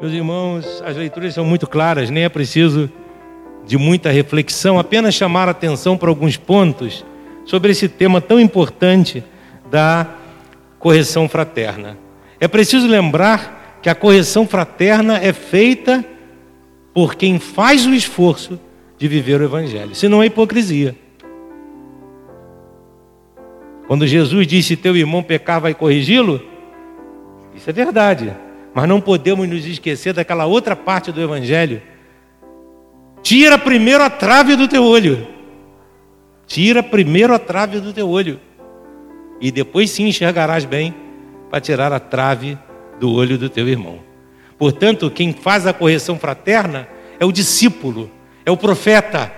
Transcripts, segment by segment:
Meus irmãos, as leituras são muito claras, nem é preciso de muita reflexão, apenas chamar a atenção para alguns pontos sobre esse tema tão importante da correção fraterna. É preciso lembrar que a correção fraterna é feita por quem faz o esforço de viver o Evangelho, senão é hipocrisia. Quando Jesus disse: Teu irmão pecar, vai corrigi-lo, isso é verdade. Mas não podemos nos esquecer daquela outra parte do Evangelho. Tira primeiro a trave do teu olho. Tira primeiro a trave do teu olho. E depois sim enxergarás bem para tirar a trave do olho do teu irmão. Portanto, quem faz a correção fraterna é o discípulo, é o profeta,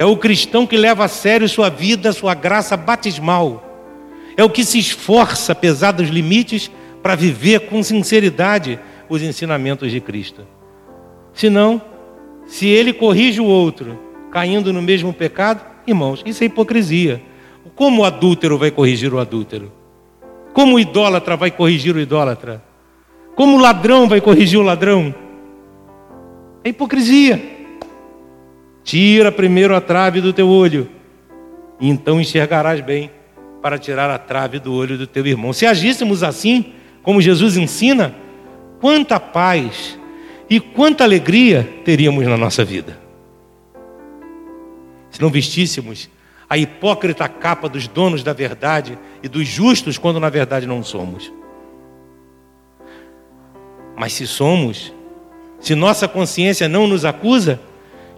é o cristão que leva a sério sua vida, sua graça batismal. É o que se esforça, apesar dos limites, para viver com sinceridade os ensinamentos de Cristo. Senão, se ele corrige o outro, caindo no mesmo pecado, irmãos, isso é hipocrisia. Como o adúltero vai corrigir o adúltero? Como o idólatra vai corrigir o idólatra? Como o ladrão vai corrigir o ladrão? É hipocrisia. Tira primeiro a trave do teu olho, e então enxergarás bem para tirar a trave do olho do teu irmão. Se agíssemos assim, como Jesus ensina, quanta paz e quanta alegria teríamos na nossa vida. Se não vestíssemos a hipócrita capa dos donos da verdade e dos justos, quando na verdade não somos. Mas se somos, se nossa consciência não nos acusa,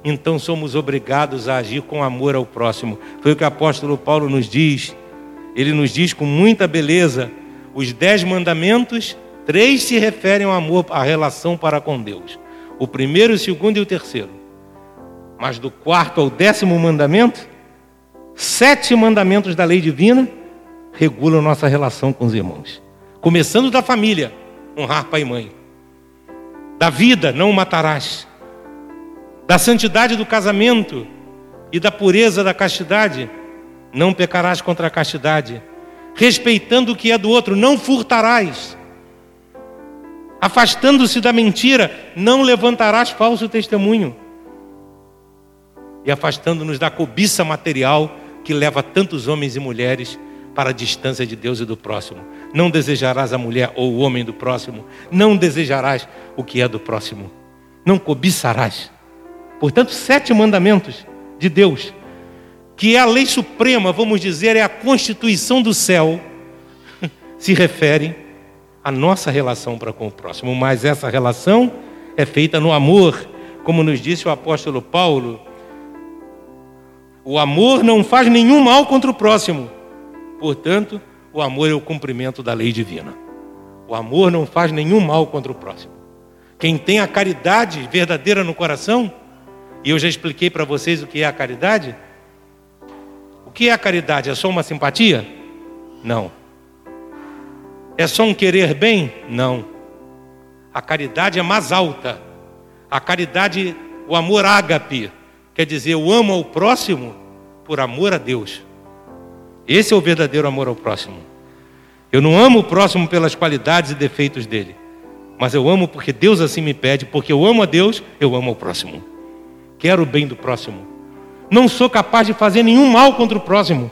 então somos obrigados a agir com amor ao próximo. Foi o que o apóstolo Paulo nos diz. Ele nos diz com muita beleza os dez mandamentos, três se referem ao amor, à relação para com Deus. O primeiro, o segundo e o terceiro. Mas do quarto ao décimo mandamento, sete mandamentos da lei divina regulam nossa relação com os irmãos. Começando da família, honrar pai e mãe. Da vida, não matarás. Da santidade do casamento e da pureza da castidade, não pecarás contra a castidade respeitando o que é do outro, não furtarás. Afastando-se da mentira, não levantarás falso testemunho. E afastando-nos da cobiça material que leva tantos homens e mulheres para a distância de Deus e do próximo. Não desejarás a mulher ou o homem do próximo, não desejarás o que é do próximo, não cobiçarás. Portanto, sete mandamentos de Deus que é a lei suprema, vamos dizer, é a constituição do céu, se refere à nossa relação para com o próximo. Mas essa relação é feita no amor, como nos disse o apóstolo Paulo. O amor não faz nenhum mal contra o próximo. Portanto, o amor é o cumprimento da lei divina. O amor não faz nenhum mal contra o próximo. Quem tem a caridade verdadeira no coração, e eu já expliquei para vocês o que é a caridade, o que é a caridade? É só uma simpatia? Não. É só um querer bem? Não. A caridade é mais alta. A caridade, o amor ágape, quer dizer, eu amo ao próximo por amor a Deus. Esse é o verdadeiro amor ao próximo. Eu não amo o próximo pelas qualidades e defeitos dele, mas eu amo porque Deus assim me pede, porque eu amo a Deus, eu amo o próximo. Quero o bem do próximo não sou capaz de fazer nenhum mal contra o próximo.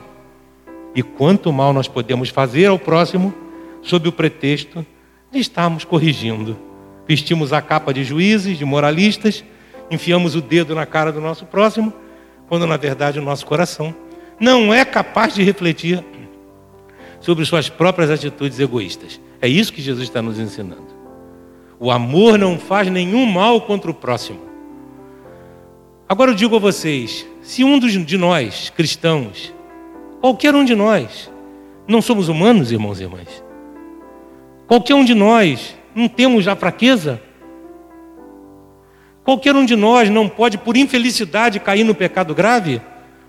E quanto mal nós podemos fazer ao próximo sob o pretexto de estarmos corrigindo. Vestimos a capa de juízes, de moralistas, enfiamos o dedo na cara do nosso próximo, quando na verdade o nosso coração não é capaz de refletir sobre suas próprias atitudes egoístas. É isso que Jesus está nos ensinando. O amor não faz nenhum mal contra o próximo. Agora eu digo a vocês: se um de nós, cristãos, qualquer um de nós, não somos humanos, irmãos e irmãs, qualquer um de nós não temos a fraqueza, qualquer um de nós não pode, por infelicidade, cair no pecado grave,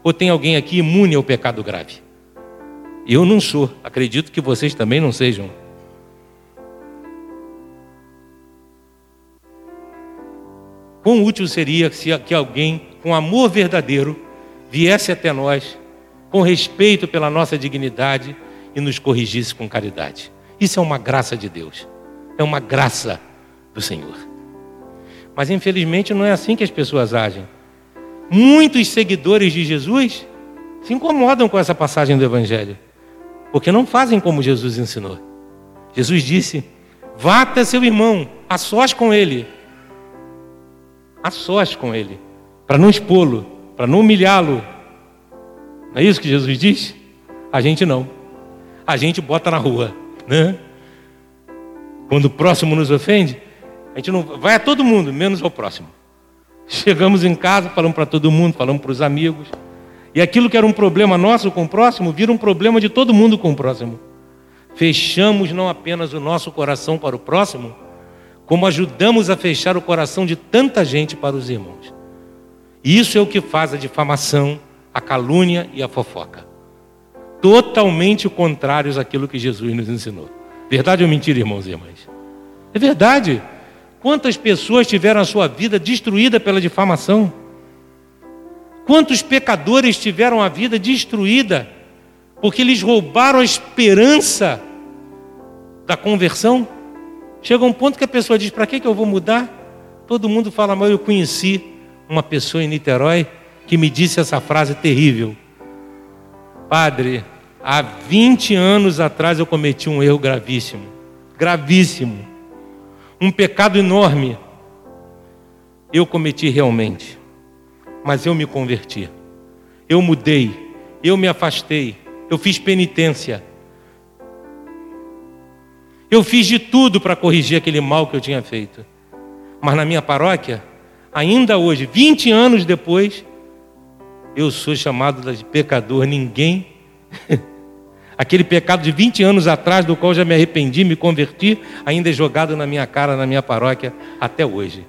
ou tem alguém aqui imune ao pecado grave? Eu não sou, acredito que vocês também não sejam. Quão útil seria se que alguém com amor verdadeiro viesse até nós, com respeito pela nossa dignidade e nos corrigisse com caridade. Isso é uma graça de Deus, é uma graça do Senhor. Mas infelizmente não é assim que as pessoas agem. Muitos seguidores de Jesus se incomodam com essa passagem do Evangelho, porque não fazem como Jesus ensinou. Jesus disse: vá até seu irmão, a sós com ele, a sós com ele, para não expô-lo, para não humilhá-lo. Não é isso que Jesus diz? A gente não. A gente bota na rua, né? Quando o próximo nos ofende, a gente não vai a todo mundo, menos ao próximo. Chegamos em casa, falamos para todo mundo, falamos para os amigos. E aquilo que era um problema nosso com o próximo, vira um problema de todo mundo com o próximo. Fechamos não apenas o nosso coração para o próximo, como ajudamos a fechar o coração de tanta gente para os irmãos. Isso é o que faz a difamação, a calúnia e a fofoca. Totalmente contrários àquilo que Jesus nos ensinou. Verdade ou mentira, irmãos e irmãs? É verdade. Quantas pessoas tiveram a sua vida destruída pela difamação? Quantos pecadores tiveram a vida destruída porque lhes roubaram a esperança da conversão? Chega um ponto que a pessoa diz: para que, que eu vou mudar? Todo mundo fala, mas eu conheci uma pessoa em Niterói que me disse essa frase terrível: Padre, há 20 anos atrás eu cometi um erro gravíssimo, gravíssimo um pecado enorme. Eu cometi realmente, mas eu me converti, eu mudei, eu me afastei, eu fiz penitência. Eu fiz de tudo para corrigir aquele mal que eu tinha feito. Mas na minha paróquia, ainda hoje, 20 anos depois, eu sou chamado de pecador. Ninguém Aquele pecado de 20 anos atrás, do qual já me arrependi, me converti, ainda é jogado na minha cara, na minha paróquia, até hoje.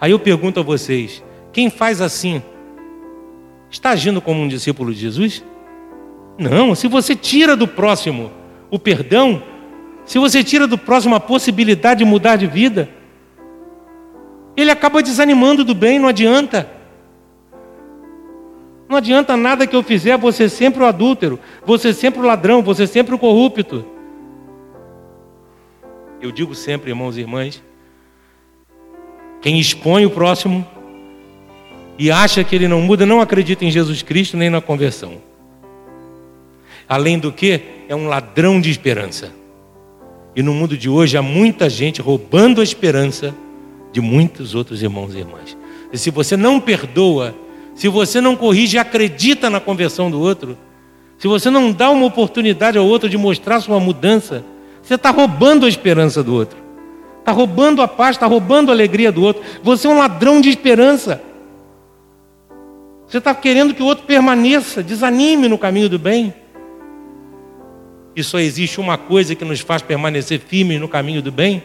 Aí eu pergunto a vocês: quem faz assim, está agindo como um discípulo de Jesus? Não, se você tira do próximo o perdão, se você tira do próximo a possibilidade de mudar de vida, ele acaba desanimando do bem, não adianta. Não adianta nada que eu fizer, você sempre o adúltero, você sempre o ladrão, você sempre o corrupto. Eu digo sempre, irmãos e irmãs, quem expõe o próximo e acha que ele não muda, não acredita em Jesus Cristo nem na conversão. Além do que, é um ladrão de esperança. E no mundo de hoje há muita gente roubando a esperança de muitos outros irmãos e irmãs. E se você não perdoa, se você não corrige e acredita na conversão do outro, se você não dá uma oportunidade ao outro de mostrar sua mudança, você está roubando a esperança do outro, está roubando a paz, está roubando a alegria do outro. Você é um ladrão de esperança. Você está querendo que o outro permaneça, desanime no caminho do bem. E só existe uma coisa que nos faz permanecer firmes no caminho do bem: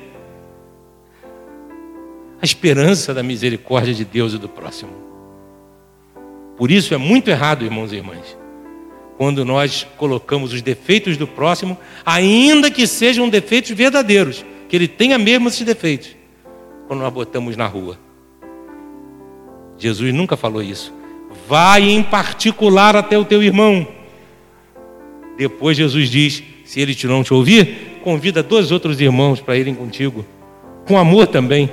a esperança da misericórdia de Deus e do próximo. Por isso é muito errado, irmãos e irmãs, quando nós colocamos os defeitos do próximo, ainda que sejam defeitos verdadeiros, que ele tenha mesmo esses defeitos, quando nós botamos na rua. Jesus nunca falou isso. Vai em particular até o teu irmão. Depois Jesus diz: se ele não te ouvir, convida dois outros irmãos para irem contigo, com amor também.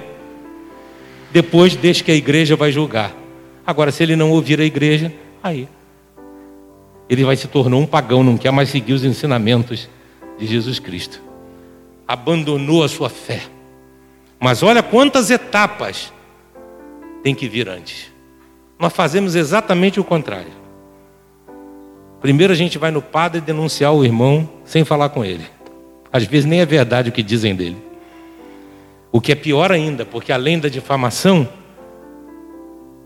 Depois deixa que a igreja vai julgar. Agora, se ele não ouvir a igreja, aí ele vai se tornar um pagão, não quer mais seguir os ensinamentos de Jesus Cristo. Abandonou a sua fé. Mas olha quantas etapas tem que vir antes. Nós fazemos exatamente o contrário. Primeiro a gente vai no padre denunciar o irmão sem falar com ele. Às vezes nem é verdade o que dizem dele. O que é pior ainda, porque além da difamação,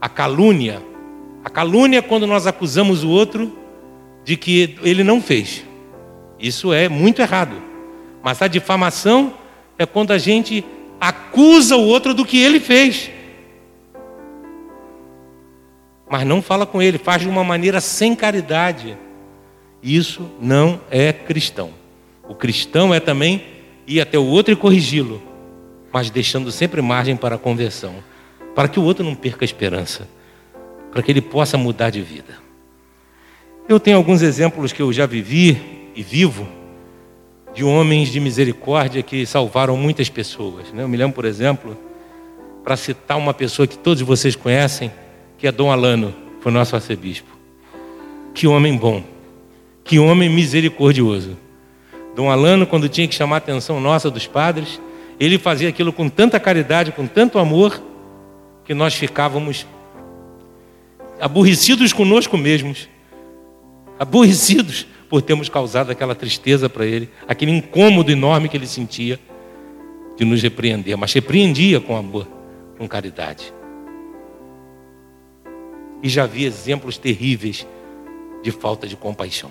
a calúnia. A calúnia é quando nós acusamos o outro de que ele não fez. Isso é muito errado. Mas a difamação é quando a gente acusa o outro do que ele fez. Mas não fala com ele, faz de uma maneira sem caridade. Isso não é cristão. O cristão é também ir até o outro e corrigi-lo, mas deixando sempre margem para a conversão para que o outro não perca a esperança, para que ele possa mudar de vida. Eu tenho alguns exemplos que eu já vivi e vivo de homens de misericórdia que salvaram muitas pessoas. Né? Eu me lembro, por exemplo, para citar uma pessoa que todos vocês conhecem, que é Dom Alano, foi nosso arcebispo. Que homem bom, que homem misericordioso. Dom Alano, quando tinha que chamar a atenção nossa dos padres, ele fazia aquilo com tanta caridade, com tanto amor, que nós ficávamos aborrecidos conosco mesmos, aborrecidos por termos causado aquela tristeza para ele, aquele incômodo enorme que ele sentia de nos repreender, mas repreendia com amor, com caridade. E já vi exemplos terríveis de falta de compaixão.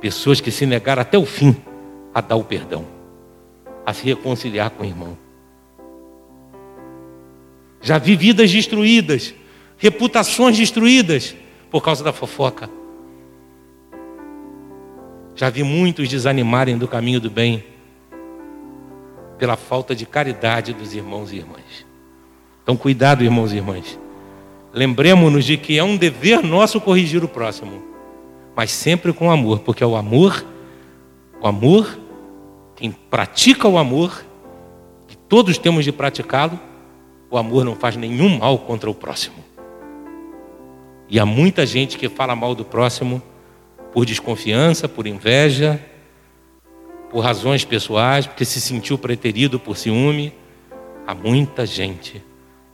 Pessoas que se negaram até o fim a dar o perdão, a se reconciliar com o irmão. Já vi vidas destruídas, reputações destruídas por causa da fofoca. Já vi muitos desanimarem do caminho do bem pela falta de caridade dos irmãos e irmãs. Então, cuidado, irmãos e irmãs. Lembremos-nos de que é um dever nosso corrigir o próximo, mas sempre com amor, porque é o amor, o amor, quem pratica o amor, que todos temos de praticá-lo, o amor não faz nenhum mal contra o próximo. E há muita gente que fala mal do próximo por desconfiança, por inveja, por razões pessoais, porque se sentiu preterido por ciúme. Há muita gente.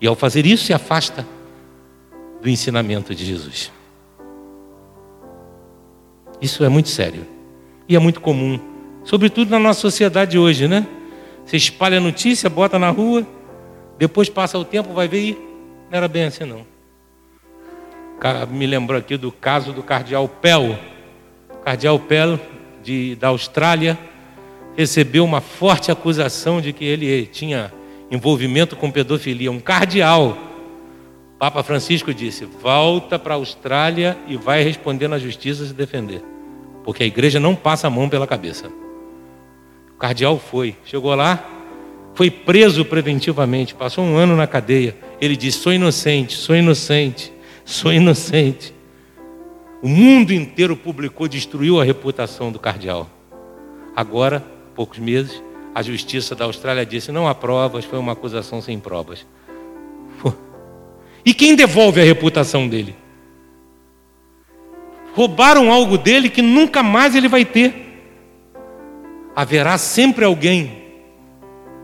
E ao fazer isso, se afasta do ensinamento de Jesus. Isso é muito sério. E é muito comum. Sobretudo na nossa sociedade hoje, né? Você espalha a notícia, bota na rua, depois passa o tempo, vai ver e não era bem assim não. Me lembrou aqui do caso do cardeal Pell. cardeal Pell de, da Austrália recebeu uma forte acusação de que ele tinha envolvimento com pedofilia. Um cardeal. Papa Francisco disse: volta para a Austrália e vai responder na justiça se defender. Porque a igreja não passa a mão pela cabeça. O cardeal foi, chegou lá, foi preso preventivamente, passou um ano na cadeia. Ele disse: sou inocente, sou inocente, sou inocente. O mundo inteiro publicou, destruiu a reputação do cardeal. Agora poucos meses, a justiça da Austrália disse: não há provas, foi uma acusação sem provas. E quem devolve a reputação dele? Roubaram algo dele que nunca mais ele vai ter. Haverá sempre alguém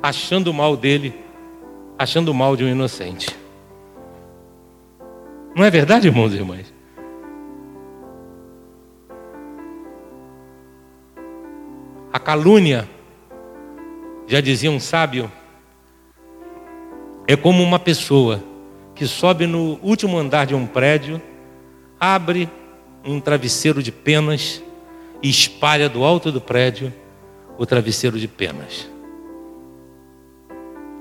achando mal dele, achando mal de um inocente. Não é verdade, irmãos e irmãs? A calúnia, já dizia um sábio, é como uma pessoa que sobe no último andar de um prédio, abre um travesseiro de penas e espalha do alto do prédio o travesseiro de penas.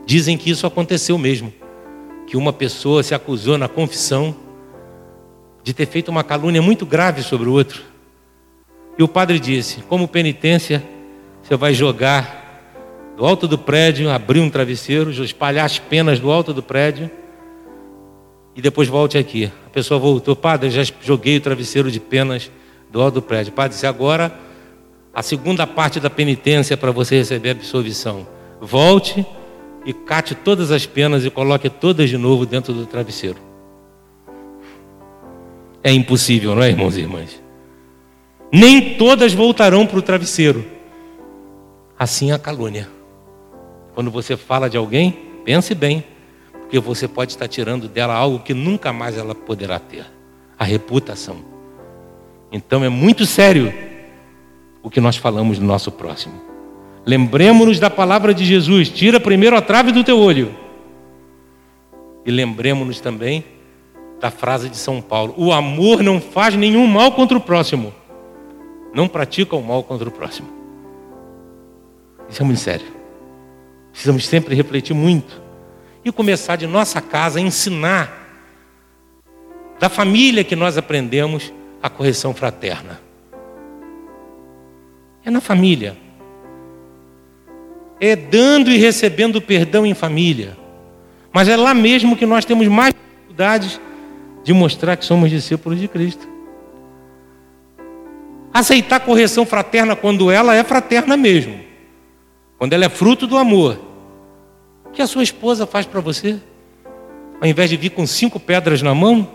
Dizem que isso aconteceu mesmo, que uma pessoa se acusou na confissão de ter feito uma calúnia muito grave sobre o outro. E o padre disse: como penitência, você vai jogar do alto do prédio, abrir um travesseiro, espalhar as penas do alto do prédio e depois volte aqui. A pessoa voltou, padre, eu já joguei o travesseiro de penas do alto do prédio. Padre disse, agora a segunda parte da penitência para você receber a absolvição. Volte e cate todas as penas e coloque todas de novo dentro do travesseiro. É impossível, não é, irmãos e irmãs? Nem todas voltarão para o travesseiro. Assim é a calúnia. Quando você fala de alguém, pense bem, porque você pode estar tirando dela algo que nunca mais ela poderá ter a reputação. Então é muito sério o que nós falamos do nosso próximo. Lembremos-nos da palavra de Jesus: tira primeiro a trave do teu olho. E lembremos-nos também da frase de São Paulo: o amor não faz nenhum mal contra o próximo, não pratica o mal contra o próximo. Isso é muito sério. Precisamos sempre refletir muito. E começar de nossa casa a ensinar, da família que nós aprendemos, a correção fraterna. É na família. É dando e recebendo perdão em família. Mas é lá mesmo que nós temos mais dificuldades de mostrar que somos discípulos de Cristo. Aceitar correção fraterna quando ela é fraterna mesmo quando ela é fruto do amor, O que a sua esposa faz para você? Ao invés de vir com cinco pedras na mão,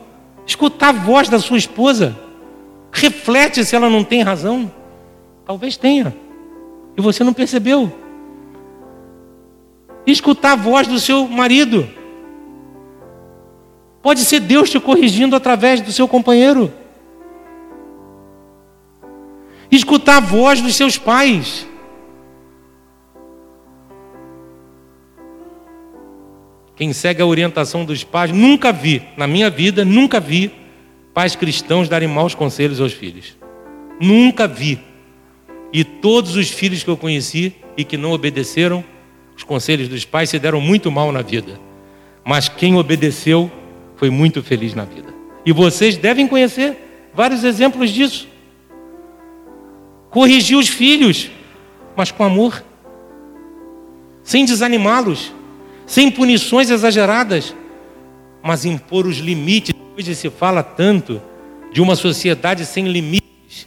escutar a voz da sua esposa. Reflete se ela não tem razão. Talvez tenha. E você não percebeu. Escutar a voz do seu marido. Pode ser Deus te corrigindo através do seu companheiro. Escutar a voz dos seus pais. Quem segue a orientação dos pais, nunca vi, na minha vida, nunca vi pais cristãos darem maus conselhos aos filhos. Nunca vi. E todos os filhos que eu conheci e que não obedeceram os conselhos dos pais se deram muito mal na vida. Mas quem obedeceu foi muito feliz na vida. E vocês devem conhecer vários exemplos disso. Corrigir os filhos, mas com amor, sem desanimá-los sem punições exageradas, mas impor os limites. Hoje se fala tanto de uma sociedade sem limites.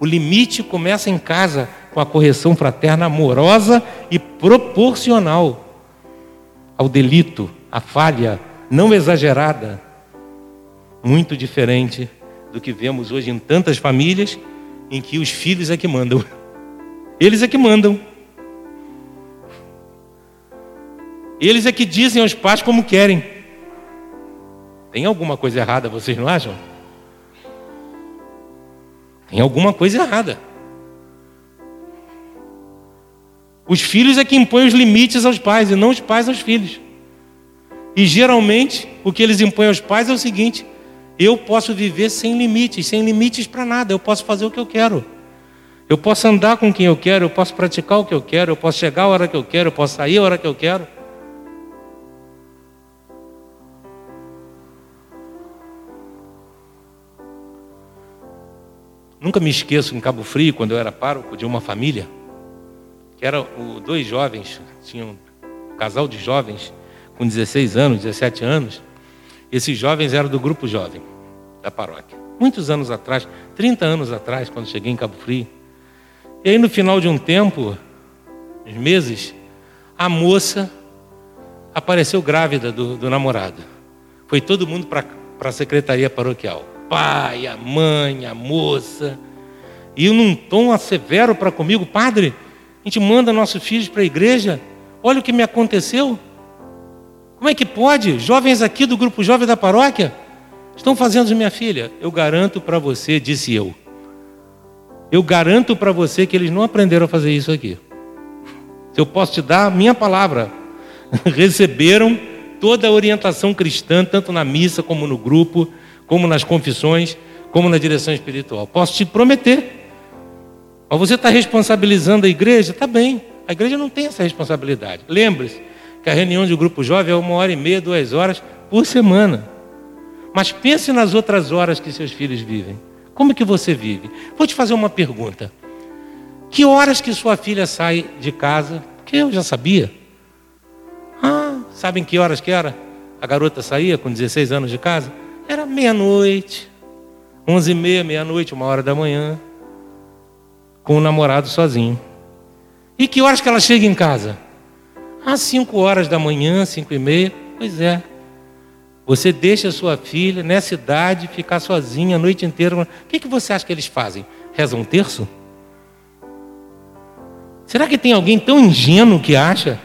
O limite começa em casa com a correção fraterna amorosa e proporcional ao delito, à falha não exagerada. Muito diferente do que vemos hoje em tantas famílias em que os filhos é que mandam. Eles é que mandam. Eles é que dizem aos pais como querem. Tem alguma coisa errada, vocês não acham? Tem alguma coisa errada. Os filhos é que impõem os limites aos pais e não os pais aos filhos. E geralmente o que eles impõem aos pais é o seguinte: eu posso viver sem limites, sem limites para nada, eu posso fazer o que eu quero. Eu posso andar com quem eu quero, eu posso praticar o que eu quero, eu posso chegar a hora que eu quero, eu posso sair a hora que eu quero. Nunca me esqueço em Cabo Frio, quando eu era pároco de uma família, que eram dois jovens, tinham um casal de jovens com 16 anos, 17 anos. Esses jovens eram do grupo jovem da paróquia. Muitos anos atrás, 30 anos atrás, quando cheguei em Cabo Frio. E aí no final de um tempo, uns meses, a moça apareceu grávida do, do namorado. Foi todo mundo para a secretaria paroquial pai, a mãe, a moça. E num tom severo para comigo, padre, a gente manda nossos filhos para a igreja. Olha o que me aconteceu. Como é que pode? Jovens aqui do grupo jovem da paróquia estão fazendo minha filha. Eu garanto para você, disse eu. Eu garanto para você que eles não aprenderam a fazer isso aqui. Eu posso te dar a minha palavra. Receberam toda a orientação cristã, tanto na missa como no grupo como nas confissões, como na direção espiritual. Posso te prometer. Mas você está responsabilizando a igreja? Está bem. A igreja não tem essa responsabilidade. Lembre-se que a reunião de grupo jovem é uma hora e meia, duas horas por semana. Mas pense nas outras horas que seus filhos vivem. Como que você vive? Vou te fazer uma pergunta. Que horas que sua filha sai de casa? Porque eu já sabia. Ah, sabem que horas que era? A garota saía com 16 anos de casa? Era meia-noite, onze e meia, meia-noite, uma hora da manhã, com o namorado sozinho. E que horas que ela chega em casa? Às cinco horas da manhã, cinco e meia. Pois é. Você deixa sua filha nessa idade ficar sozinha a noite inteira. O que, que você acha que eles fazem? Rezam um terço? Será que tem alguém tão ingênuo que acha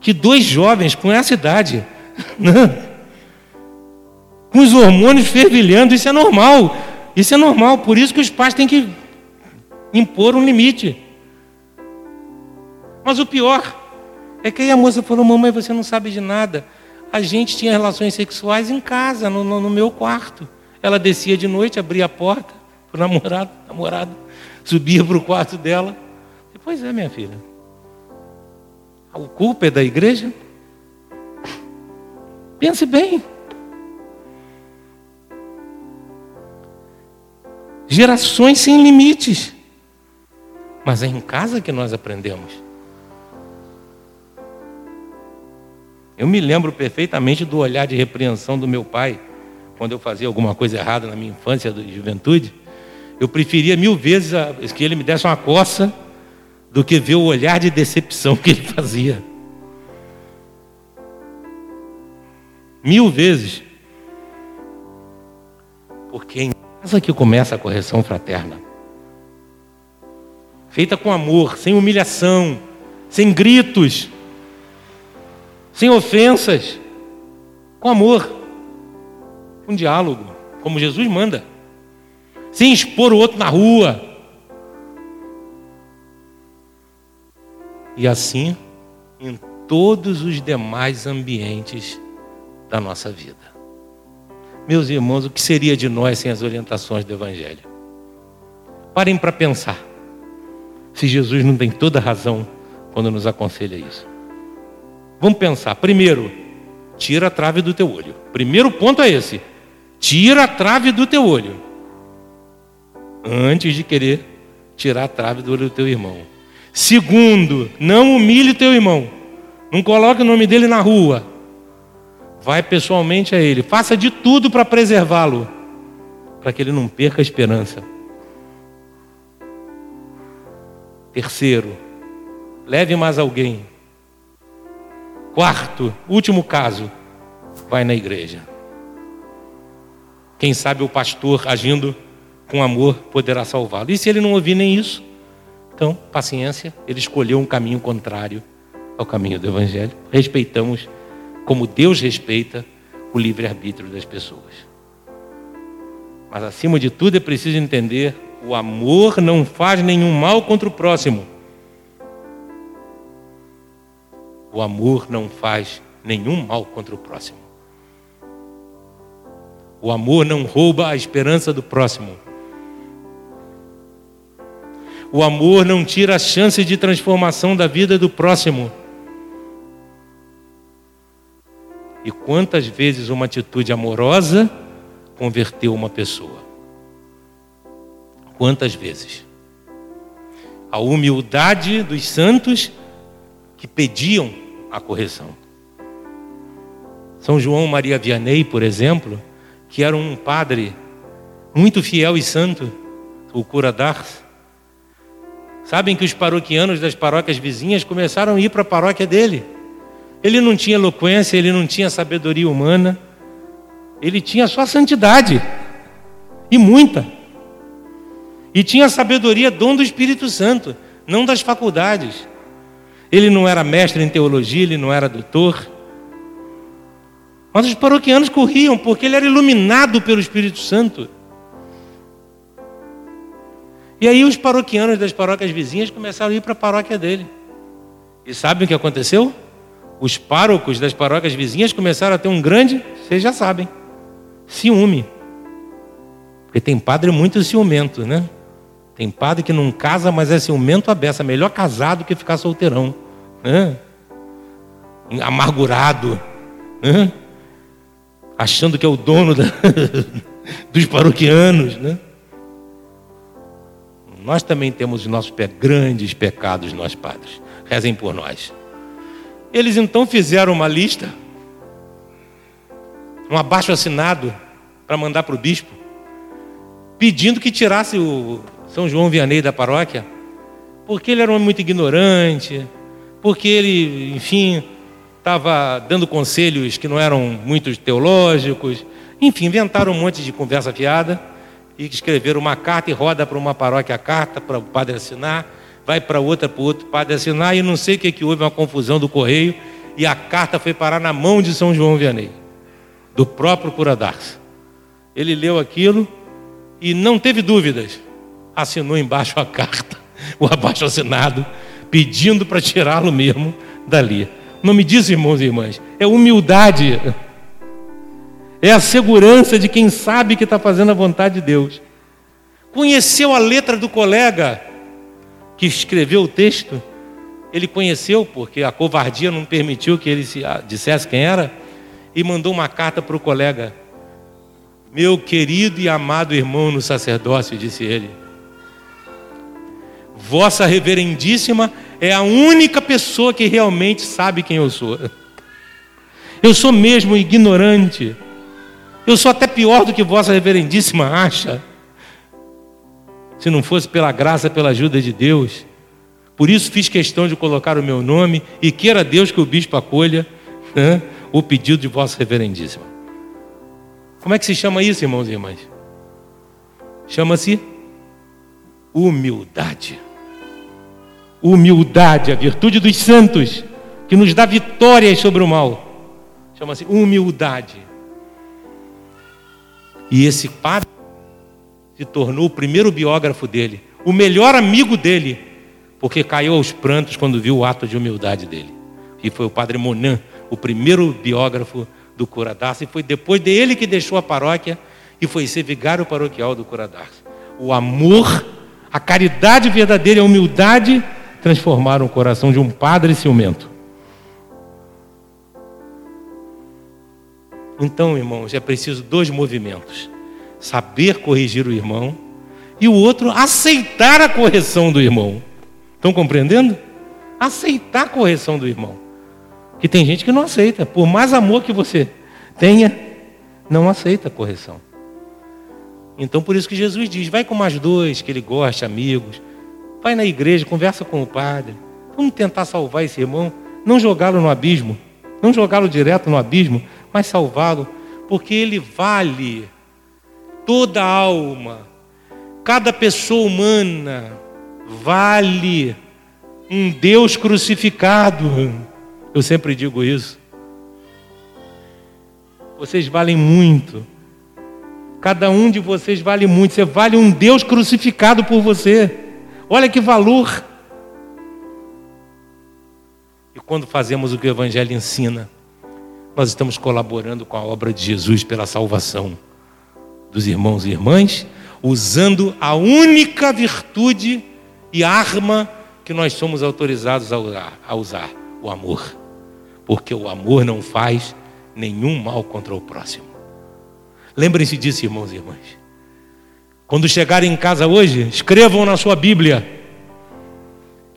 que dois jovens com essa idade, não, com os hormônios fervilhando, isso é normal. Isso é normal, por isso que os pais têm que impor um limite. Mas o pior é que aí a moça falou: Mamãe, você não sabe de nada. A gente tinha relações sexuais em casa, no, no, no meu quarto. Ela descia de noite, abria a porta para o namorado, namorado, subia para o quarto dela. Pois é, minha filha. A culpa é da igreja? Pense bem. Gerações sem limites. Mas é em casa que nós aprendemos. Eu me lembro perfeitamente do olhar de repreensão do meu pai quando eu fazia alguma coisa errada na minha infância e juventude. Eu preferia mil vezes que ele me desse uma coça do que ver o olhar de decepção que ele fazia. Mil vezes. Porque em casa que começa a correção fraterna. Feita com amor, sem humilhação, sem gritos, sem ofensas, com amor, com diálogo, como Jesus manda, sem expor o outro na rua. E assim em todos os demais ambientes da nossa vida. Meus irmãos, o que seria de nós sem as orientações do Evangelho? Parem para pensar. Se Jesus não tem toda razão quando nos aconselha isso. Vamos pensar. Primeiro, tira a trave do teu olho. Primeiro ponto é esse. Tira a trave do teu olho. Antes de querer tirar a trave do olho do teu irmão. Segundo, não humilhe teu irmão. Não coloque o nome dele na rua. Vai pessoalmente a ele. Faça de tudo para preservá-lo, para que ele não perca a esperança. Terceiro, leve mais alguém. Quarto, último caso, vai na igreja. Quem sabe o pastor agindo com amor poderá salvá-lo. E se ele não ouvir nem isso, então, paciência, ele escolheu um caminho contrário ao caminho do Evangelho. Respeitamos como Deus respeita o livre-arbítrio das pessoas. Mas acima de tudo é preciso entender: o amor não faz nenhum mal contra o próximo. O amor não faz nenhum mal contra o próximo. O amor não rouba a esperança do próximo. O amor não tira a chance de transformação da vida do próximo. E quantas vezes uma atitude amorosa converteu uma pessoa? Quantas vezes? A humildade dos santos que pediam a correção. São João Maria Vianney, por exemplo, que era um padre muito fiel e santo, o cura d'Ars. Sabem que os paroquianos das paróquias vizinhas começaram a ir para a paróquia dele. Ele não tinha eloquência, ele não tinha sabedoria humana, ele tinha só santidade, e muita. E tinha sabedoria, dom do Espírito Santo, não das faculdades. Ele não era mestre em teologia, ele não era doutor. Mas os paroquianos corriam porque ele era iluminado pelo Espírito Santo. E aí os paroquianos das paróquias vizinhas começaram a ir para a paróquia dele. E sabem o que aconteceu? Os párocos das paróquias vizinhas começaram a ter um grande, vocês já sabem, ciúme. Porque tem padre muito ciumento, né? Tem padre que não casa, mas é ciumento a beça. Melhor casado que ficar solteirão. Né? Amargurado. Né? Achando que é o dono da, dos paroquianos. Né? Nós também temos os nossos grandes pecados, nós padres. Rezem por nós. Eles então fizeram uma lista, um abaixo assinado para mandar para o bispo, pedindo que tirasse o São João Vianney da paróquia, porque ele era um homem muito ignorante, porque ele, enfim, estava dando conselhos que não eram muito teológicos, enfim, inventaram um monte de conversa fiada e escreveram uma carta e roda para uma paróquia a carta para o padre assinar vai para outra, para outro padre assinar, e não sei o que, que houve, uma confusão do correio, e a carta foi parar na mão de São João Vianney, do próprio cura d'Ars. Ele leu aquilo e não teve dúvidas, assinou embaixo a carta, o abaixo assinado, pedindo para tirá-lo mesmo dali. Não me diz, irmãos e irmãs, é humildade, é a segurança de quem sabe que está fazendo a vontade de Deus. Conheceu a letra do colega, que escreveu o texto, ele conheceu, porque a covardia não permitiu que ele se, ah, dissesse quem era, e mandou uma carta para o colega. Meu querido e amado irmão no sacerdócio, disse ele. Vossa Reverendíssima é a única pessoa que realmente sabe quem eu sou. Eu sou mesmo ignorante. Eu sou até pior do que Vossa Reverendíssima acha se não fosse pela graça, pela ajuda de Deus. Por isso fiz questão de colocar o meu nome e queira Deus que o bispo acolha né, o pedido de Vossa Reverendíssima. Como é que se chama isso, irmãos e irmãs? Chama-se humildade. Humildade, a virtude dos santos, que nos dá vitórias sobre o mal. Chama-se humildade. E esse padre se tornou o primeiro biógrafo dele, o melhor amigo dele, porque caiu aos prantos quando viu o ato de humildade dele. E foi o padre Monan, o primeiro biógrafo do Curadarça, e foi depois dele que deixou a paróquia e foi ser vigário paroquial do Curadarça. O amor, a caridade verdadeira a humildade transformaram o coração de um padre ciumento. Então, irmãos, é preciso dois movimentos: saber corrigir o irmão e o outro aceitar a correção do irmão. Estão compreendendo? Aceitar a correção do irmão. Que tem gente que não aceita, por mais amor que você tenha, não aceita a correção. Então, por isso que Jesus diz: vai com mais dois que ele goste, amigos, vai na igreja, conversa com o padre, vamos tentar salvar esse irmão, não jogá-lo no abismo, não jogá-lo direto no abismo, mas salvá-lo, porque ele vale toda alma, cada pessoa humana vale um Deus crucificado. Eu sempre digo isso. Vocês valem muito. Cada um de vocês vale muito. Você vale um Deus crucificado por você. Olha que valor. E quando fazemos o que o Evangelho ensina, nós estamos colaborando com a obra de Jesus pela salvação dos irmãos e irmãs, usando a única virtude e arma que nós somos autorizados a usar, a usar o amor. Porque o amor não faz nenhum mal contra o próximo. Lembrem-se disso, irmãos e irmãs. Quando chegarem em casa hoje, escrevam na sua Bíblia.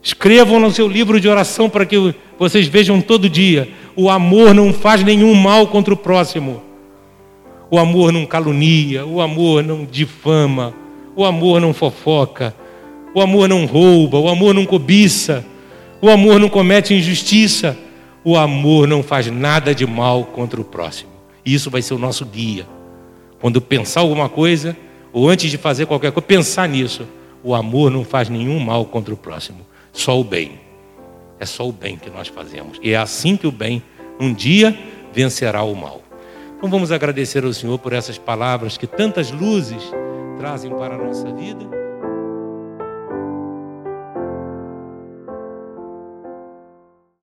Escrevam no seu livro de oração para que vocês vejam todo dia o amor não faz nenhum mal contra o próximo. O amor não calunia, o amor não difama, o amor não fofoca, o amor não rouba, o amor não cobiça, o amor não comete injustiça, o amor não faz nada de mal contra o próximo. E isso vai ser o nosso guia. Quando pensar alguma coisa, ou antes de fazer qualquer coisa, pensar nisso. O amor não faz nenhum mal contra o próximo, só o bem. É só o bem que nós fazemos. E é assim que o bem um dia vencerá o mal. Então vamos agradecer ao Senhor por essas palavras que tantas luzes trazem para a nossa vida.